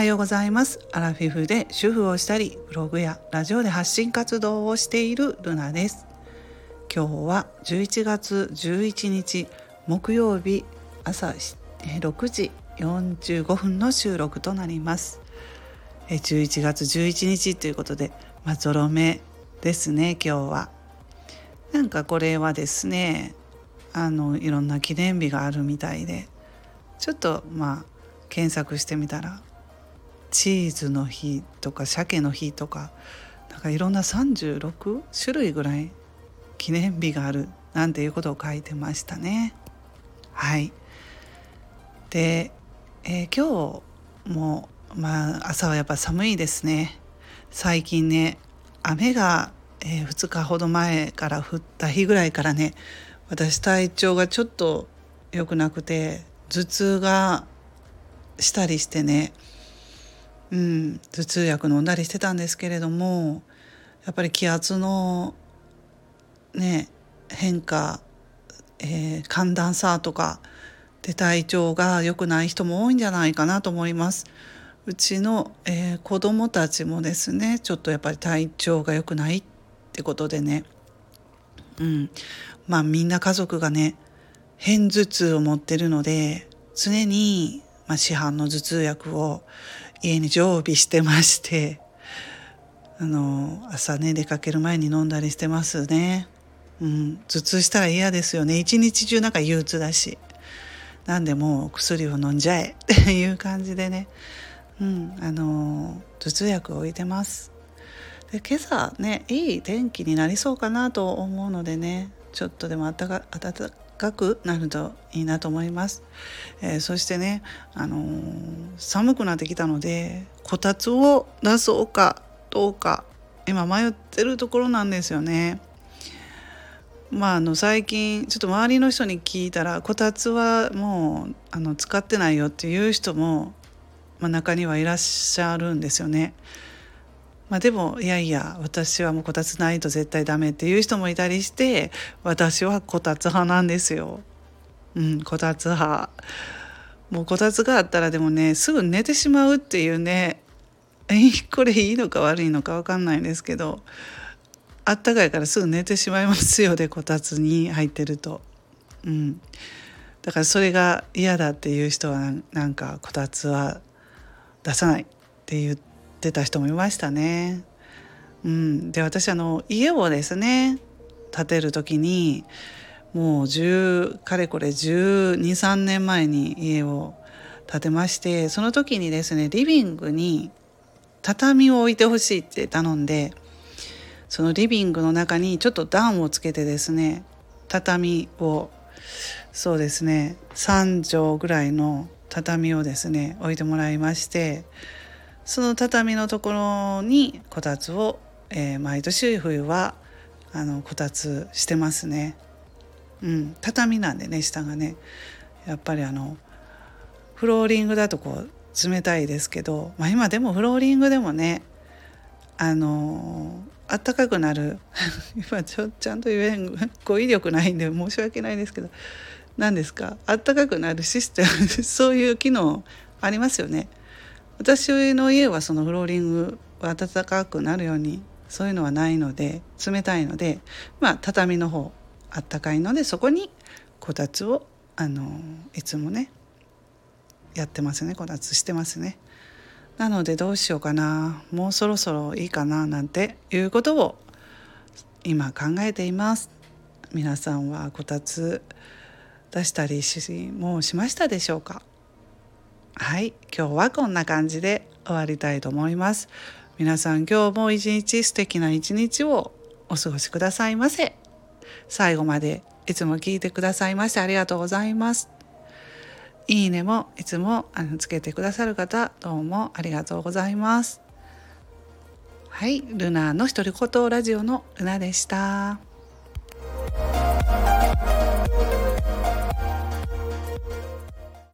はようございます。アラフィフで主婦をしたりブログやラジオで発信活動をしているルナです。今日は11月11日木曜日朝6時45分の収録となります。11月11日ということでまあゾロ目ですね今日は。なんかこれはですねあのいろんな記念日があるみたいでちょっとまあ検索してみたらチーズの日とか鮭の日とかなんかいろんな36種類ぐらい記念日があるなんていうことを書いてましたね。はいで、えー、今日もまあ朝はやっぱ寒いですね。最近ね雨が、えー、2日ほど前から降った日ぐらいからね私体調がちょっと良くなくて頭痛がしたりしてねうん、頭痛薬飲んだりしてたんですけれどもやっぱり気圧のね変化、えー、寒暖差とかで体調が良くない人も多いんじゃないかなと思います。うちの、えー、子供たちもですねちょっとやっぱり体調が良くないってことでね、うん、まあみんな家族がね片頭痛を持ってるので常に、まあ、市販の頭痛薬を家に常備してましてあの朝ね出かける前に飲んだりしてますね。うん、頭痛したら嫌ですよね。一日中なんか憂鬱だし。なんでも薬を飲んじゃえ。っていう感じでね、うん、あの頭痛薬を置いてます。で今朝ねいい天気になりそうかなと思うのでね。ちょっとでも暖か暖かくなるといいなと思います、えー、そしてね、あのー、寒くなってきたのでこたつを出そうかどうか今迷ってるところなんですよね。まあ、あの最近ちょっと周りの人に聞いたらこたつはもうあの使ってないよっていう人も、まあ、中にはいらっしゃるんですよね。まあ、でもいやいや私はもうこたつないと絶対ダメっていう人もいたりして私はこたつ派なんですよ。うん、こたつ派。もうこたつがあったらでもねすぐ寝てしまうっていうね これいいのか悪いのか分かんないんですけどあったかいからすぐ寝てしまいますよでこたつに入ってると。うん、だからそれが嫌だっていう人はなんかこたつは出さないって言って。ってた人もいましたね。うん、で私あの家をですね建てる時にもう10かれこれ123年前に家を建てましてその時にですねリビングに畳を置いてほしいって頼んでそのリビングの中にちょっと段をつけてですね畳をそうですね3畳ぐらいの畳をですね置いてもらいましてその畳のところにこたつを、えー、毎年冬はあのこたつしてますね。うん、畳なんでね下がねやっぱりあのフローリングだとこう冷たいですけど、まあ、今でもフローリングでもねあのあったかくなる 今ちょちゃんと言えん語彙力ないんで申し訳ないですけど何ですか？あったかくなるシステム そういう機能ありますよね。私の家はそのフローリングは暖かくなるようにそういうのはないので冷たいのでまあ畳の方あったかいのでそこにこたつをあのいつもねやってますねこたつしてますね。なのでどうしようかなもうそろそろいいかななんていうことを今考えています。皆さんはこたつ出したりしもうしましたでしょうか？はい今日はこんな感じで終わりたいと思います。皆さん今日も一日素敵な一日をお過ごしくださいませ。最後までいつも聞いてくださいましてありがとうございます。いいねもいつもあのつけてくださる方どうもありがとうございます。はいルナの独り言ラジオのルナでした。